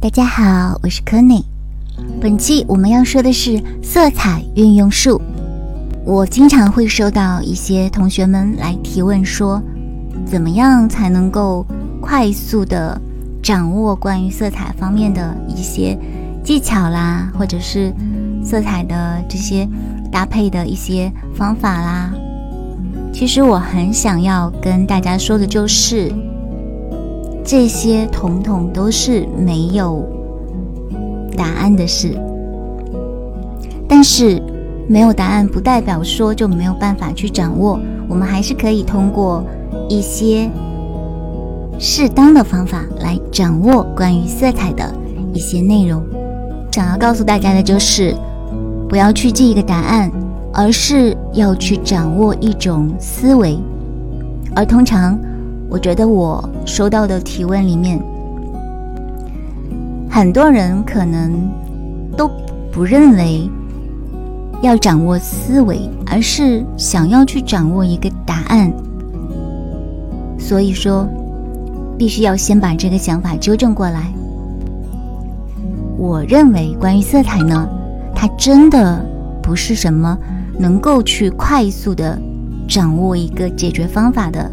大家好，我是柯内。本期我们要说的是色彩运用术。我经常会收到一些同学们来提问，说怎么样才能够快速的掌握关于色彩方面的一些技巧啦，或者是色彩的这些搭配的一些方法啦。其实我很想要跟大家说的就是。这些统统都是没有答案的事，但是没有答案不代表说就没有办法去掌握。我们还是可以通过一些适当的方法来掌握关于色彩的一些内容。想要告诉大家的就是，不要去记一个答案，而是要去掌握一种思维，而通常。我觉得我收到的提问里面，很多人可能都不认为要掌握思维，而是想要去掌握一个答案。所以说，必须要先把这个想法纠正过来。我认为，关于色彩呢，它真的不是什么能够去快速的掌握一个解决方法的。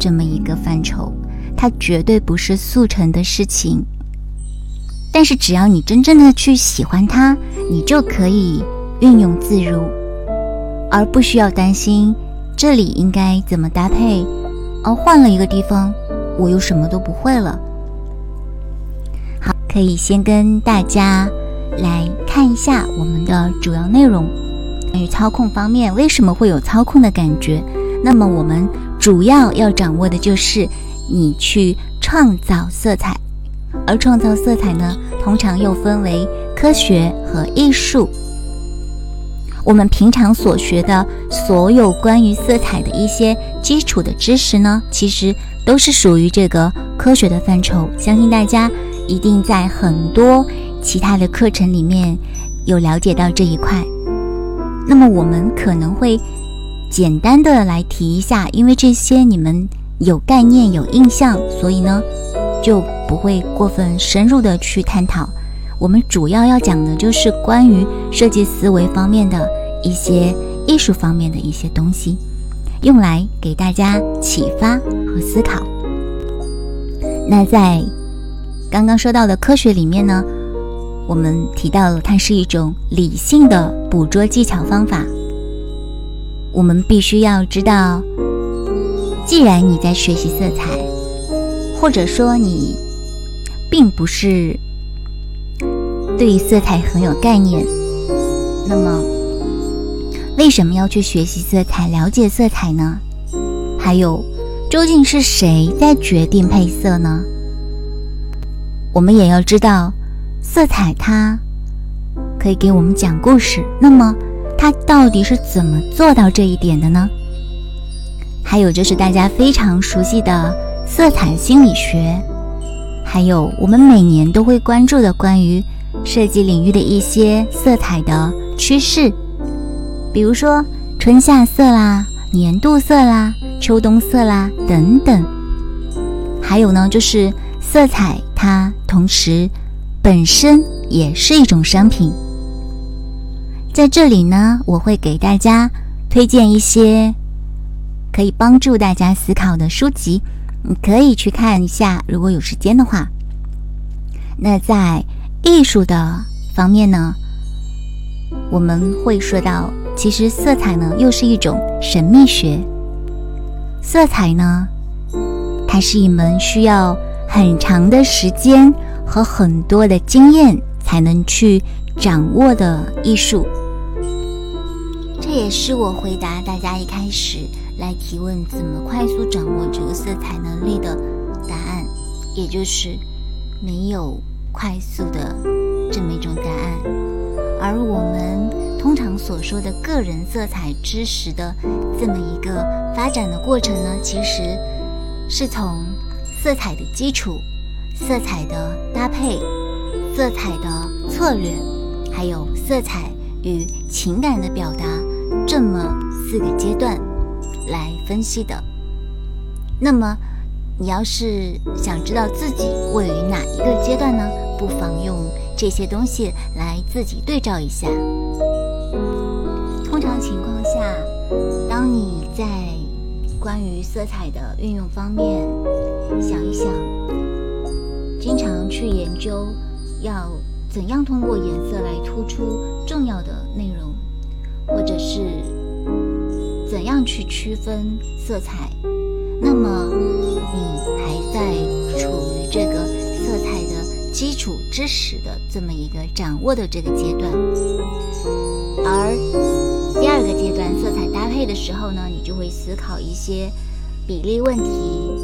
这么一个范畴，它绝对不是速成的事情。但是只要你真正的去喜欢它，你就可以运用自如，而不需要担心这里应该怎么搭配。而换了一个地方，我又什么都不会了。好，可以先跟大家来看一下我们的主要内容。关于操控方面，为什么会有操控的感觉？那么我们。主要要掌握的就是你去创造色彩，而创造色彩呢，通常又分为科学和艺术。我们平常所学的所有关于色彩的一些基础的知识呢，其实都是属于这个科学的范畴。相信大家一定在很多其他的课程里面有了解到这一块。那么我们可能会。简单的来提一下，因为这些你们有概念、有印象，所以呢就不会过分深入的去探讨。我们主要要讲的就是关于设计思维方面的一些艺术方面的一些东西，用来给大家启发和思考。那在刚刚说到的科学里面呢，我们提到了它是一种理性的捕捉技巧方法。我们必须要知道，既然你在学习色彩，或者说你并不是对色彩很有概念，那么为什么要去学习色彩、了解色彩呢？还有，究竟是谁在决定配色呢？我们也要知道，色彩它可以给我们讲故事。那么。他到底是怎么做到这一点的呢？还有就是大家非常熟悉的色彩心理学，还有我们每年都会关注的关于设计领域的一些色彩的趋势，比如说春夏色啦、年度色啦、秋冬色啦等等。还有呢，就是色彩它同时本身也是一种商品。在这里呢，我会给大家推荐一些可以帮助大家思考的书籍，你可以去看一下，如果有时间的话。那在艺术的方面呢，我们会说到，其实色彩呢又是一种神秘学。色彩呢，它是一门需要很长的时间和很多的经验才能去掌握的艺术。这也是我回答大家一开始来提问怎么快速掌握这个色彩能力的答案，也就是没有快速的这么一种答案。而我们通常所说的个人色彩知识的这么一个发展的过程呢，其实是从色彩的基础、色彩的搭配、色彩的策略，还有色彩与情感的表达。这么四个阶段来分析的。那么，你要是想知道自己位于哪一个阶段呢？不妨用这些东西来自己对照一下。通常情况下，当你在关于色彩的运用方面想一想，经常去研究要怎样通过颜色来突出重要的内容，或者是去区分色彩，那么你还在处于这个色彩的基础知识的这么一个掌握的这个阶段，而。第二个阶段，色彩搭配的时候呢，你就会思考一些比例问题，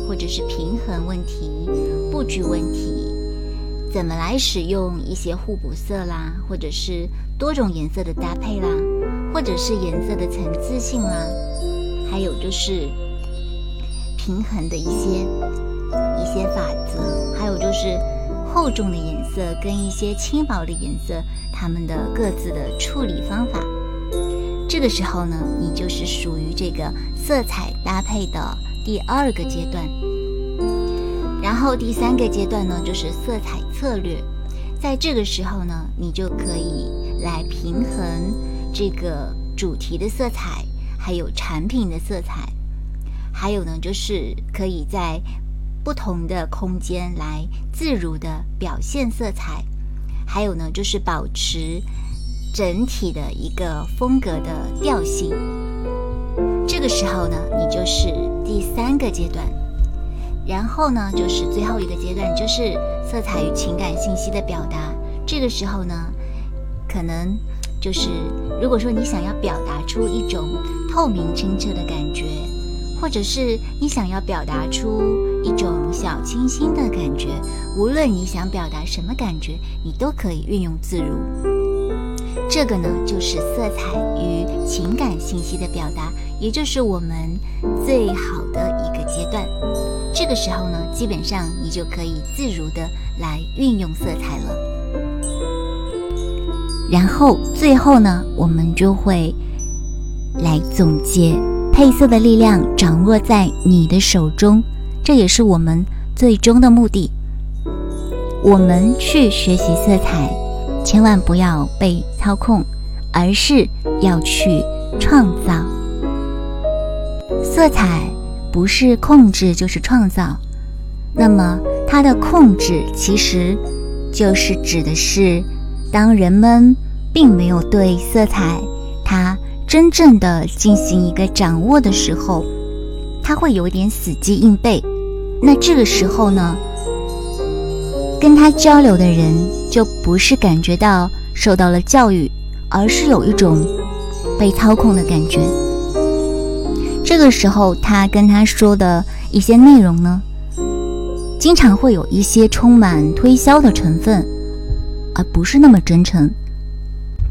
或者是平衡问题、布局问题，怎么来使用一些互补色啦，或者是多种颜色的搭配啦，或者是颜色的层次性啦，还有就是平衡的一些一些法则，还有就是厚重的颜色跟一些轻薄的颜色，它们的各自的处理方法。这个时候呢，你就是属于这个色彩搭配的第二个阶段。然后第三个阶段呢，就是色彩策略。在这个时候呢，你就可以来平衡这个主题的色彩，还有产品的色彩，还有呢，就是可以在不同的空间来自如的表现色彩，还有呢，就是保持。整体的一个风格的调性，这个时候呢，你就是第三个阶段，然后呢，就是最后一个阶段，就是色彩与情感信息的表达。这个时候呢，可能就是如果说你想要表达出一种透明清澈的感觉，或者是你想要表达出一种小清新的感觉，无论你想表达什么感觉，你都可以运用自如。这个呢，就是色彩与情感信息的表达，也就是我们最好的一个阶段。这个时候呢，基本上你就可以自如的来运用色彩了。然后最后呢，我们就会来总结：配色的力量掌握在你的手中，这也是我们最终的目的。我们去学习色彩。千万不要被操控，而是要去创造。色彩不是控制就是创造，那么它的控制其实就是指的是，当人们并没有对色彩它真正的进行一个掌握的时候，他会有点死记硬背。那这个时候呢？跟他交流的人就不是感觉到受到了教育，而是有一种被操控的感觉。这个时候，他跟他说的一些内容呢，经常会有一些充满推销的成分，而不是那么真诚，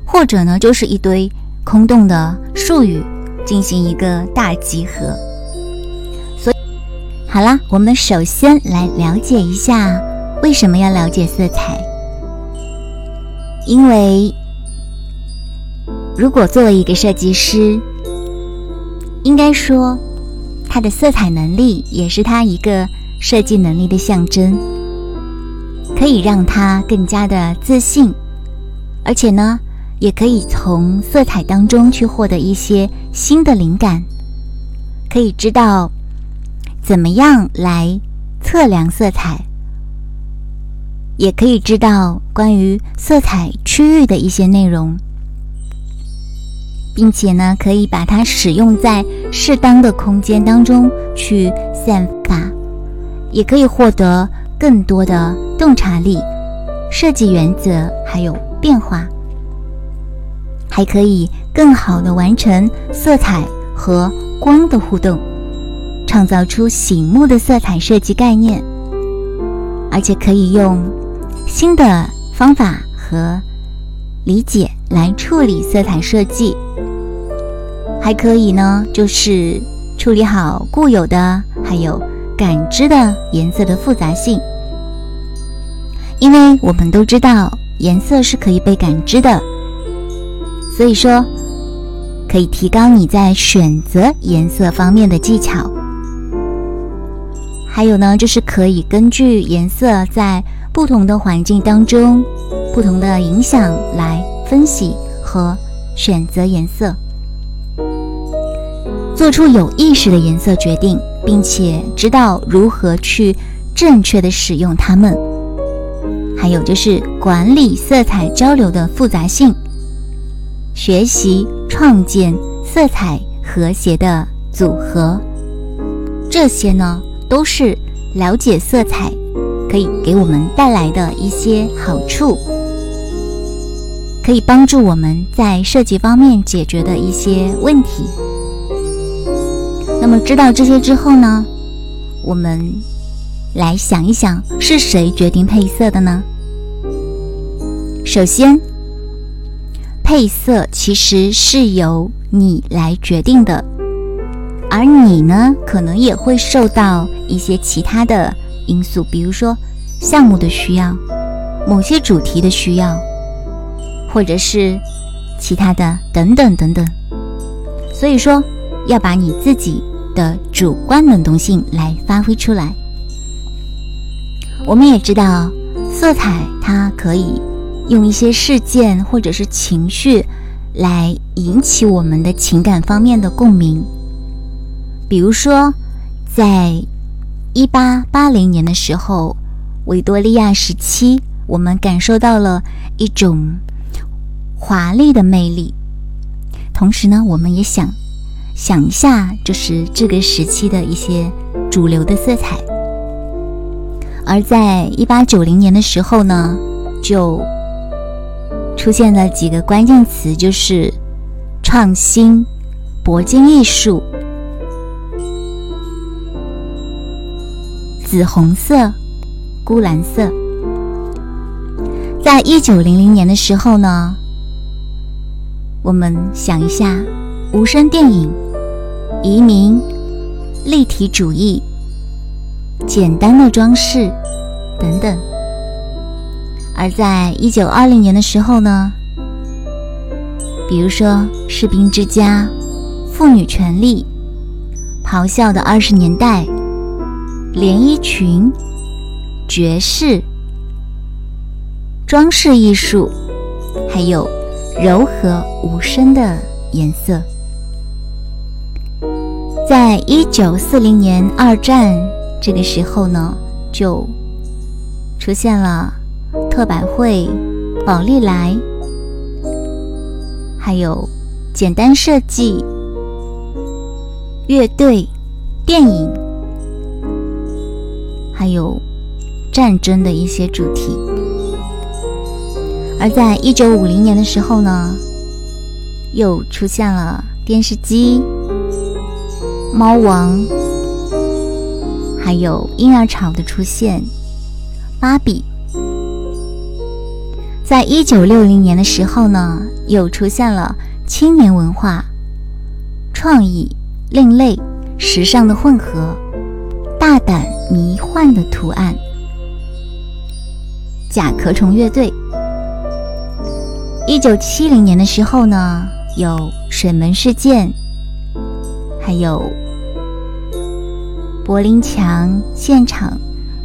或者呢，就是一堆空洞的术语进行一个大集合。所以，好啦，我们首先来了解一下。为什么要了解色彩？因为如果作为一个设计师，应该说他的色彩能力也是他一个设计能力的象征，可以让他更加的自信，而且呢，也可以从色彩当中去获得一些新的灵感，可以知道怎么样来测量色彩。也可以知道关于色彩区域的一些内容，并且呢，可以把它使用在适当的空间当中去散发，也可以获得更多的洞察力、设计原则还有变化，还可以更好的完成色彩和光的互动，创造出醒目的色彩设计概念，而且可以用。新的方法和理解来处理色彩设计，还可以呢，就是处理好固有的还有感知的颜色的复杂性。因为我们都知道颜色是可以被感知的，所以说可以提高你在选择颜色方面的技巧。还有呢，就是可以根据颜色在不同的环境当中不同的影响来分析和选择颜色，做出有意识的颜色决定，并且知道如何去正确的使用它们。还有就是管理色彩交流的复杂性，学习创建色彩和谐的组合，这些呢都是了解色彩可以给我们带来的一些好处，可以帮助我们在设计方面解决的一些问题。那么知道这些之后呢，我们来想一想，是谁决定配色的呢？首先，配色其实是由你来决定的，而你呢，可能也会受到一些其他的因素，比如说项目的需要、某些主题的需要，或者是其他的等等等等。所以说，要把你自己的主观能动性来发挥出来。我们也知道，色彩它可以。用一些事件或者是情绪来引起我们的情感方面的共鸣。比如说，在一八八零年的时候，维多利亚时期，我们感受到了一种华丽的魅力。同时呢，我们也想想一下，就是这个时期的一些主流的色彩。而在一八九零年的时候呢，就出现了几个关键词，就是创新、铂金艺术、紫红色、钴蓝色。在一九零零年的时候呢，我们想一下，无声电影、移民、立体主义、简单的装饰等等。而在一九二零年的时候呢，比如说《士兵之家》、妇女权利、咆哮的二十年代、连衣裙、爵士、装饰艺术，还有柔和无声的颜色。在一九四零年二战这个时候呢，就出现了。特百惠、宝丽来，还有简单设计、乐队、电影，还有战争的一些主题。而在一九五零年的时候呢，又出现了电视机、猫王，还有婴儿潮的出现，芭比。在一九六零年的时候呢，又出现了青年文化、创意、另类、时尚的混合、大胆迷幻的图案。甲壳虫乐队。一九七零年的时候呢，有水门事件，还有柏林墙现场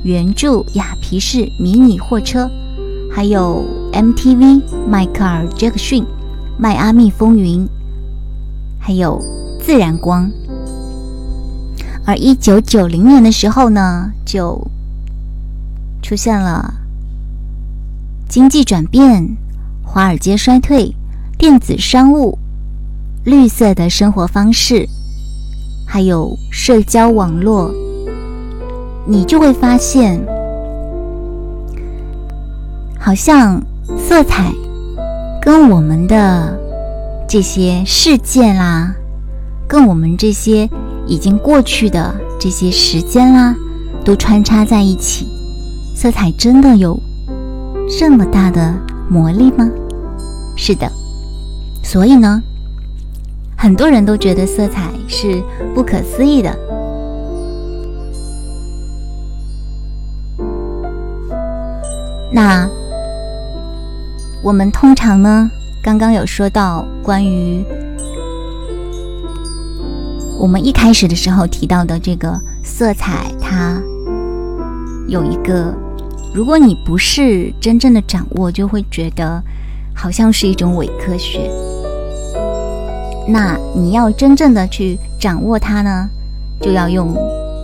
原著雅皮士迷你货车。还有 MTV 迈克尔·杰克逊、迈阿密风云，还有自然光。而一九九零年的时候呢，就出现了经济转变、华尔街衰退、电子商务、绿色的生活方式，还有社交网络，你就会发现。好像色彩跟我们的这些事件啦，跟我们这些已经过去的这些时间啦，都穿插在一起。色彩真的有这么大的魔力吗？是的，所以呢，很多人都觉得色彩是不可思议的。那。我们通常呢，刚刚有说到关于我们一开始的时候提到的这个色彩，它有一个如果你不是真正的掌握，就会觉得好像是一种伪科学。那你要真正的去掌握它呢，就要用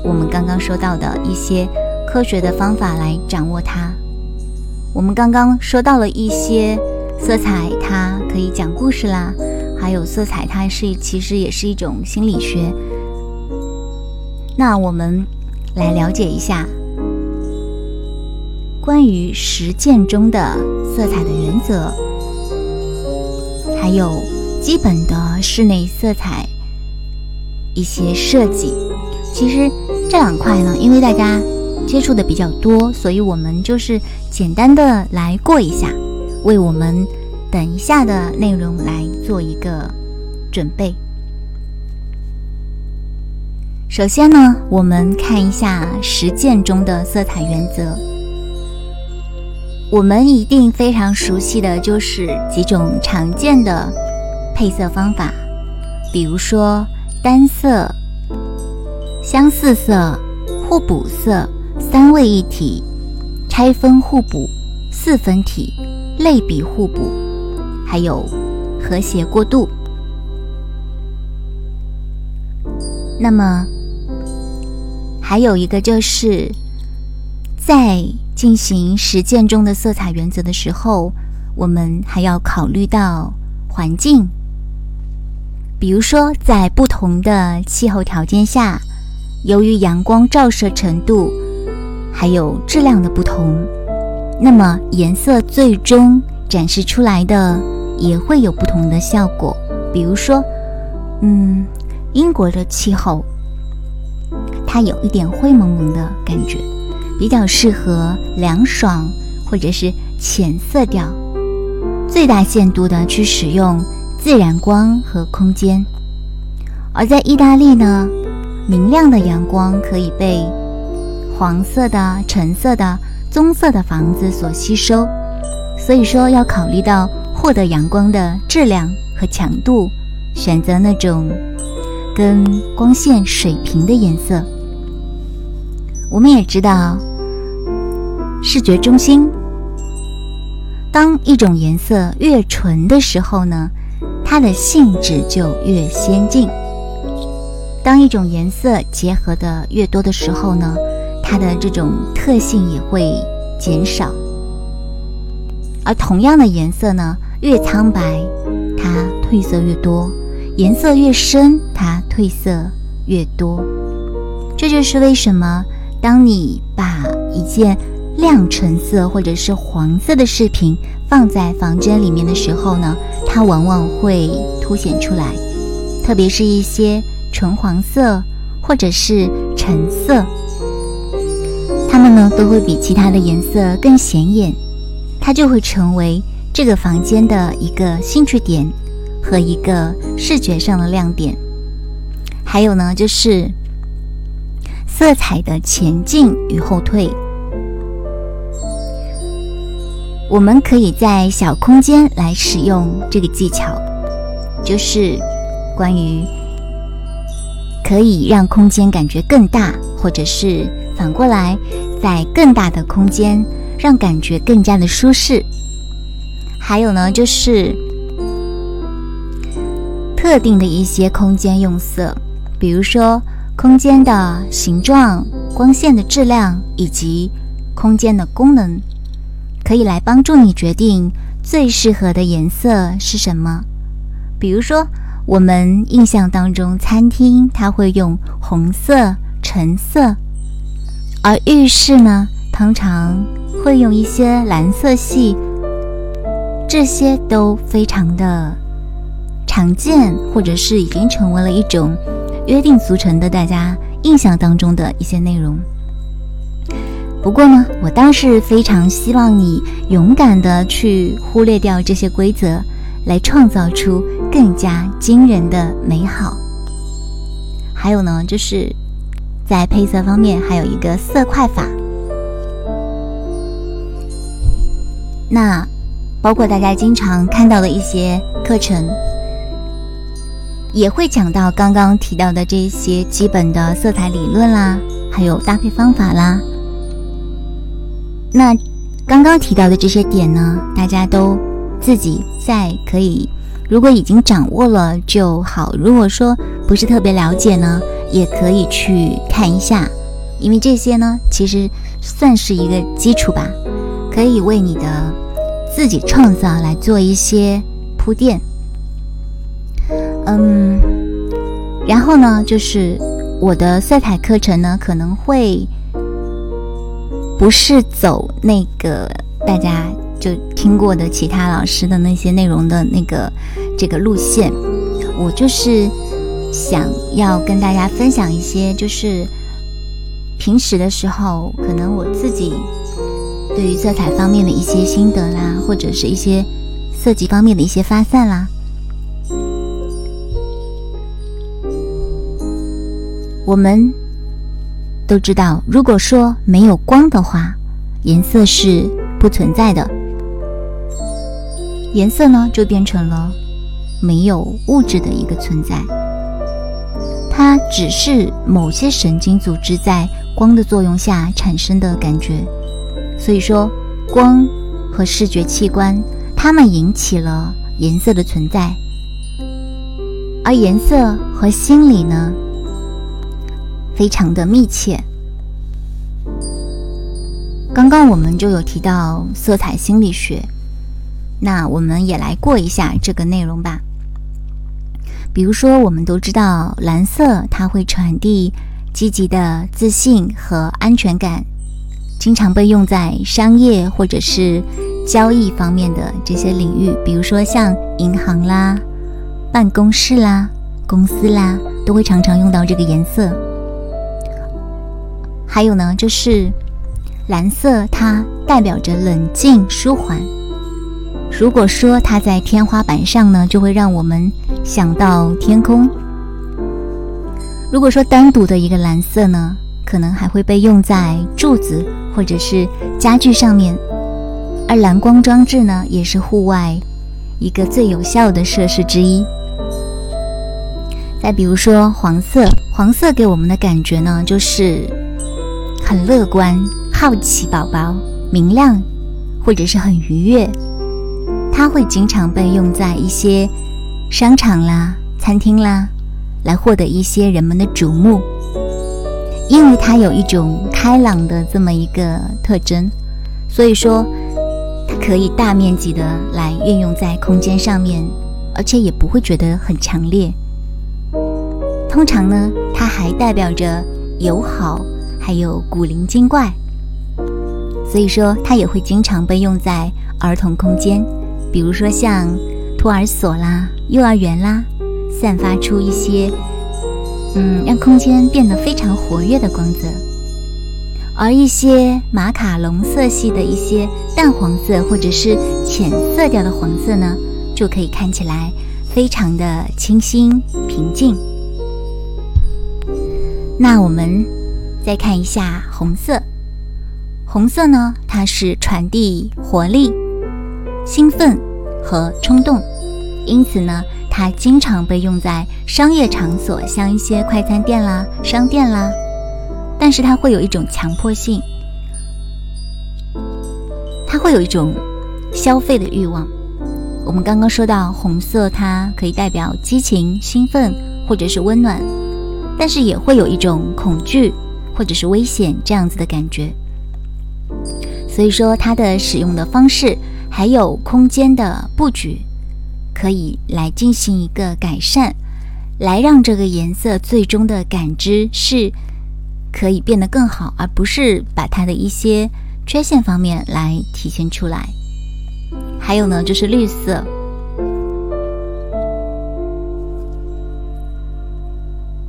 我们刚刚说到的一些科学的方法来掌握它。我们刚刚说到了一些色彩，它可以讲故事啦，还有色彩它是其实也是一种心理学。那我们来了解一下。关于实践中的色彩的原则，还有基本的室内色彩一些设计，其实这两块呢，因为大家接触的比较多，所以我们就是简单的来过一下，为我们等一下的内容来做一个准备。首先呢，我们看一下实践中的色彩原则。我们一定非常熟悉的就是几种常见的配色方法，比如说单色、相似色、互补色、三位一体、拆分互补、四分体、类比互补，还有和谐过渡。那么还有一个就是在。进行实践中的色彩原则的时候，我们还要考虑到环境。比如说，在不同的气候条件下，由于阳光照射程度还有质量的不同，那么颜色最终展示出来的也会有不同的效果。比如说，嗯，英国的气候，它有一点灰蒙蒙的感觉。比较适合凉爽或者是浅色调，最大限度的去使用自然光和空间。而在意大利呢，明亮的阳光可以被黄色的、橙色的、棕色的房子所吸收，所以说要考虑到获得阳光的质量和强度，选择那种跟光线水平的颜色。我们也知道，视觉中心，当一种颜色越纯的时候呢，它的性质就越先进；当一种颜色结合的越多的时候呢，它的这种特性也会减少。而同样的颜色呢，越苍白，它褪色越多；颜色越深，它褪色越多。这就是为什么。当你把一件亮橙色或者是黄色的饰品放在房间里面的时候呢，它往往会凸显出来，特别是一些纯黄色或者是橙色，它们呢都会比其他的颜色更显眼，它就会成为这个房间的一个兴趣点和一个视觉上的亮点。还有呢，就是。色彩的前进与后退，我们可以在小空间来使用这个技巧，就是关于可以让空间感觉更大，或者是反过来，在更大的空间让感觉更加的舒适。还有呢，就是特定的一些空间用色，比如说。空间的形状、光线的质量以及空间的功能，可以来帮助你决定最适合的颜色是什么。比如说，我们印象当中，餐厅它会用红色、橙色，而浴室呢，通常会用一些蓝色系，这些都非常的常见，或者是已经成为了一种。约定俗成的，大家印象当中的一些内容。不过呢，我倒是非常希望你勇敢的去忽略掉这些规则，来创造出更加惊人的美好。还有呢，就是在配色方面，还有一个色块法。那包括大家经常看到的一些课程。也会讲到刚刚提到的这些基本的色彩理论啦，还有搭配方法啦。那刚刚提到的这些点呢，大家都自己在可以，如果已经掌握了就好；如果说不是特别了解呢，也可以去看一下，因为这些呢，其实算是一个基础吧，可以为你的自己创造来做一些铺垫。嗯，然后呢，就是我的色彩课程呢，可能会。不是走那个大家就听过的其他老师的那些内容的那个这个路线，我就是想要跟大家分享一些，就是平时的时候，可能我自己对于色彩方面的一些心得啦，或者是一些色级方面的一些发散啦，我们。都知道，如果说没有光的话，颜色是不存在的。颜色呢，就变成了没有物质的一个存在，它只是某些神经组织在光的作用下产生的感觉。所以说，光和视觉器官，它们引起了颜色的存在，而颜色和心理呢？非常的密切。刚刚我们就有提到色彩心理学，那我们也来过一下这个内容吧。比如说，我们都知道蓝色它会传递积极的自信和安全感，经常被用在商业或者是交易方面的这些领域，比如说像银行啦、办公室啦、公司啦，都会常常用到这个颜色。还有呢，就是蓝色，它代表着冷静舒缓。如果说它在天花板上呢，就会让我们想到天空。如果说单独的一个蓝色呢，可能还会被用在柱子或者是家具上面。而蓝光装置呢，也是户外一个最有效的设施之一。再比如说黄色，黄色给我们的感觉呢，就是。很乐观、好奇宝宝、明亮，或者是很愉悦，它会经常被用在一些商场啦、餐厅啦，来获得一些人们的瞩目，因为它有一种开朗的这么一个特征，所以说它可以大面积的来运用在空间上面，而且也不会觉得很强烈。通常呢，它还代表着友好。还有古灵精怪，所以说它也会经常被用在儿童空间，比如说像托儿所啦、幼儿园啦，散发出一些嗯，让空间变得非常活跃的光泽。而一些马卡龙色系的一些淡黄色或者是浅色调的黄色呢，就可以看起来非常的清新平静。那我们。再看一下红色，红色呢，它是传递活力、兴奋和冲动，因此呢，它经常被用在商业场所，像一些快餐店啦、商店啦。但是它会有一种强迫性，它会有一种消费的欲望。我们刚刚说到红色，它可以代表激情、兴奋或者是温暖，但是也会有一种恐惧。或者是危险这样子的感觉，所以说它的使用的方式还有空间的布局，可以来进行一个改善，来让这个颜色最终的感知是可以变得更好，而不是把它的一些缺陷方面来体现出来。还有呢，就是绿色。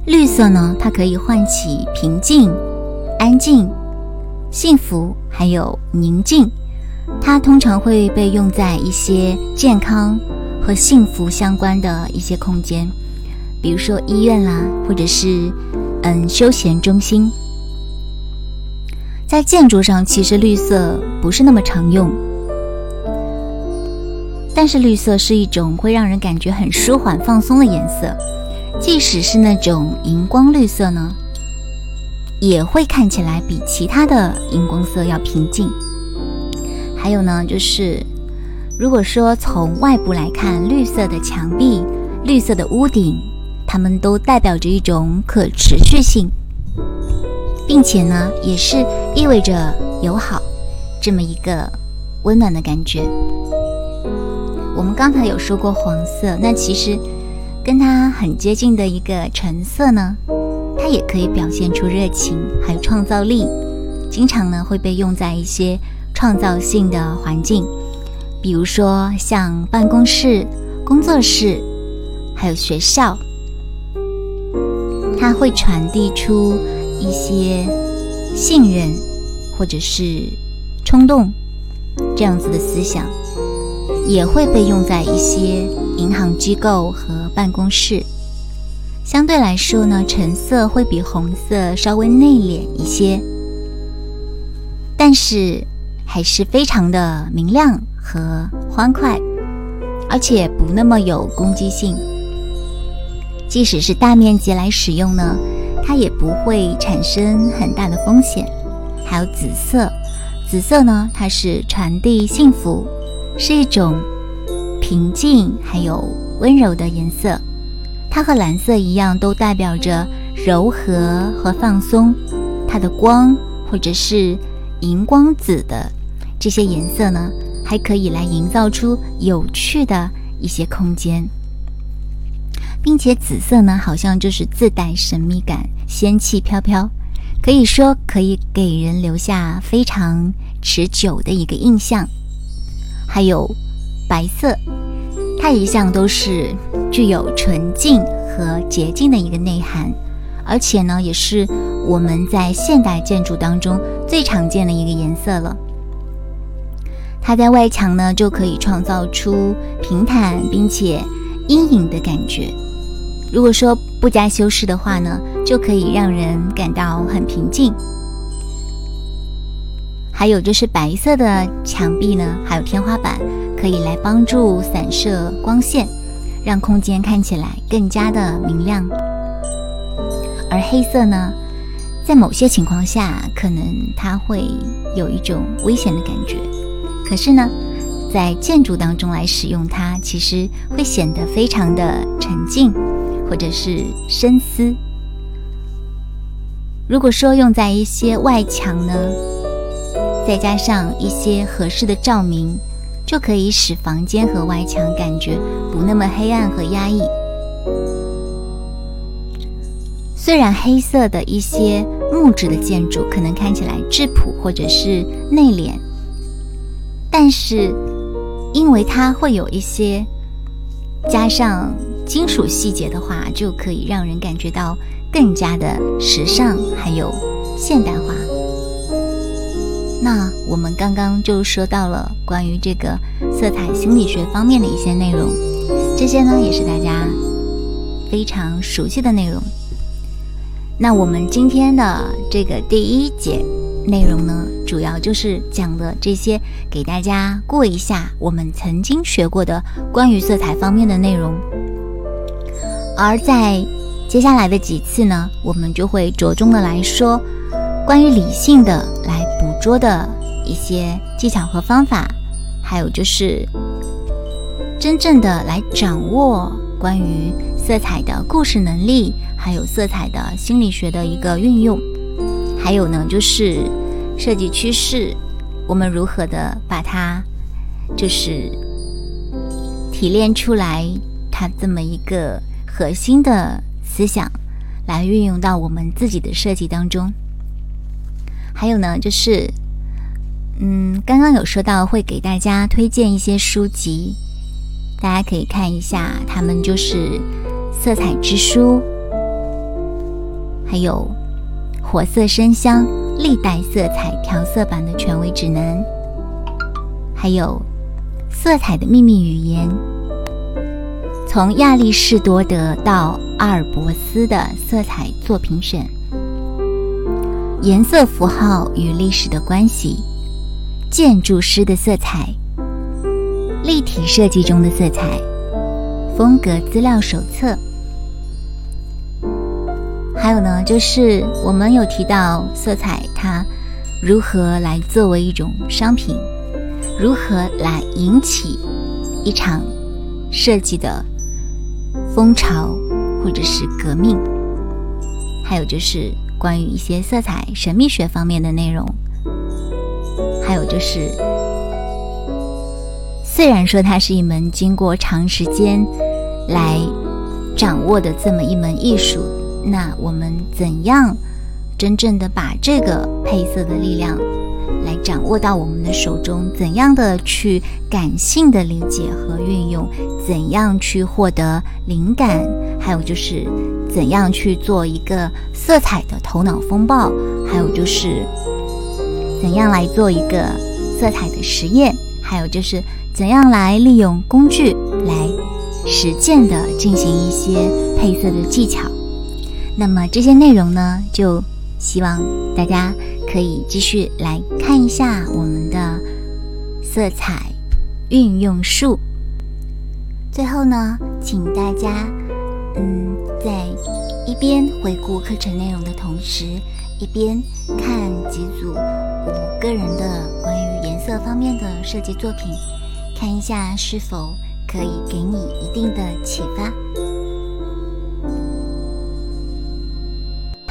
绿色呢，它可以唤起平静、安静、幸福，还有宁静。它通常会被用在一些健康和幸福相关的一些空间，比如说医院啦，或者是嗯休闲中心。在建筑上，其实绿色不是那么常用，但是绿色是一种会让人感觉很舒缓、放松的颜色。即使是那种荧光绿色呢，也会看起来比其他的荧光色要平静。还有呢，就是如果说从外部来看，绿色的墙壁、绿色的屋顶，它们都代表着一种可持续性，并且呢，也是意味着友好这么一个温暖的感觉。我们刚才有说过黄色，那其实跟它很接近的一个橙色呢，它也可以表现出热情还有创造力，经常呢会被用在一些创造性的环境，比如说像办公室、工作室，还有学校，它会传递出一些信任或者是冲动这样子的思想。也会被用在一些银行机构和办公室。相对来说呢，橙色会比红色稍微内敛一些，但是还是非常的明亮和欢快，而且不那么有攻击性。即使是大面积来使用呢，它也不会产生很大的风险。还有紫色，紫色呢，它是传递幸福。是一种平静还有温柔的颜色，它和蓝色一样，都代表着柔和和放松。它的光或者是荧光紫的这些颜色呢，还可以来营造出有趣的一些空间，并且紫色呢，好像就是自带神秘感、仙气飘飘，可以说可以给人留下非常持久的一个印象。还有白色，它一向都是具有纯净和洁净的一个内涵，而且呢，也是我们在现代建筑当中最常见的一个颜色了。它在外墙呢，就可以创造出平坦并且阴影的感觉。如果说不加修饰的话呢，就可以让人感到很平静。还有就是白色的墙壁呢，还有天花板，可以来帮助散射光线，让空间看起来更加的明亮。而黑色呢，在某些情况下，可能它会有一种危险的感觉。可是呢，在建筑当中来使用它，其实会显得非常的沉静，或者是深思。如果说用在一些外墙呢？再加上一些合适的照明，就可以使房间和外墙感觉不那么黑暗和压抑。虽然黑色的一些木质的建筑可能看起来质朴或者是内敛，但是因为它会有一些加上金属细节的话，就可以让人感觉到更加的时尚还有现代化。那我们刚刚就说到了关于这个色彩心理学方面的一些内容，这些呢也是大家非常熟悉的内容。那我们今天的这个第一节内容呢，主要就是讲了这些，给大家过一下我们曾经学过的关于色彩方面的内容。而在接下来的几次呢，我们就会着重的来说关于理性的来。捕捉的一些技巧和方法，还有就是真正的来掌握关于色彩的故事能力，还有色彩的心理学的一个运用，还有呢就是设计趋势，我们如何的把它就是提炼出来，它这么一个核心的思想，来运用到我们自己的设计当中。还有呢，就是，嗯，刚刚有说到会给大家推荐一些书籍，大家可以看一下，他们就是《色彩之书》，还有《活色生香：历代色彩调色板的权威指南》，还有《色彩的秘密语言：从亚里士多德到阿尔伯斯的色彩作品选》。颜色符号与历史的关系，建筑师的色彩，立体设计中的色彩，风格资料手册。还有呢，就是我们有提到色彩它如何来作为一种商品，如何来引起一场设计的风潮或者是革命，还有就是关于一些色彩神秘学方面的内容，还有就是，虽然说它是一门经过长时间来掌握的这么一门艺术，那我们怎样真正的把这个配色的力量？来掌握到我们的手中，怎样的去感性的理解和运用，怎样去获得灵感，还有就是怎样去做一个色彩的头脑风暴，还有就是怎样来做一个色彩的实验，还有就是怎样来利用工具来实践的进行一些配色的技巧。那么这些内容呢，就希望大家。可以继续来看一下我们的色彩运用术。最后呢，请大家，嗯，在一边回顾课程内容的同时，一边看几组我个人的关于颜色方面的设计作品，看一下是否可以给你一定的启发。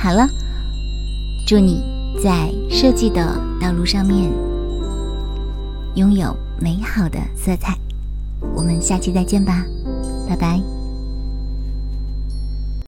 好了，祝你。在设计的道路上面，拥有美好的色彩。我们下期再见吧，拜拜。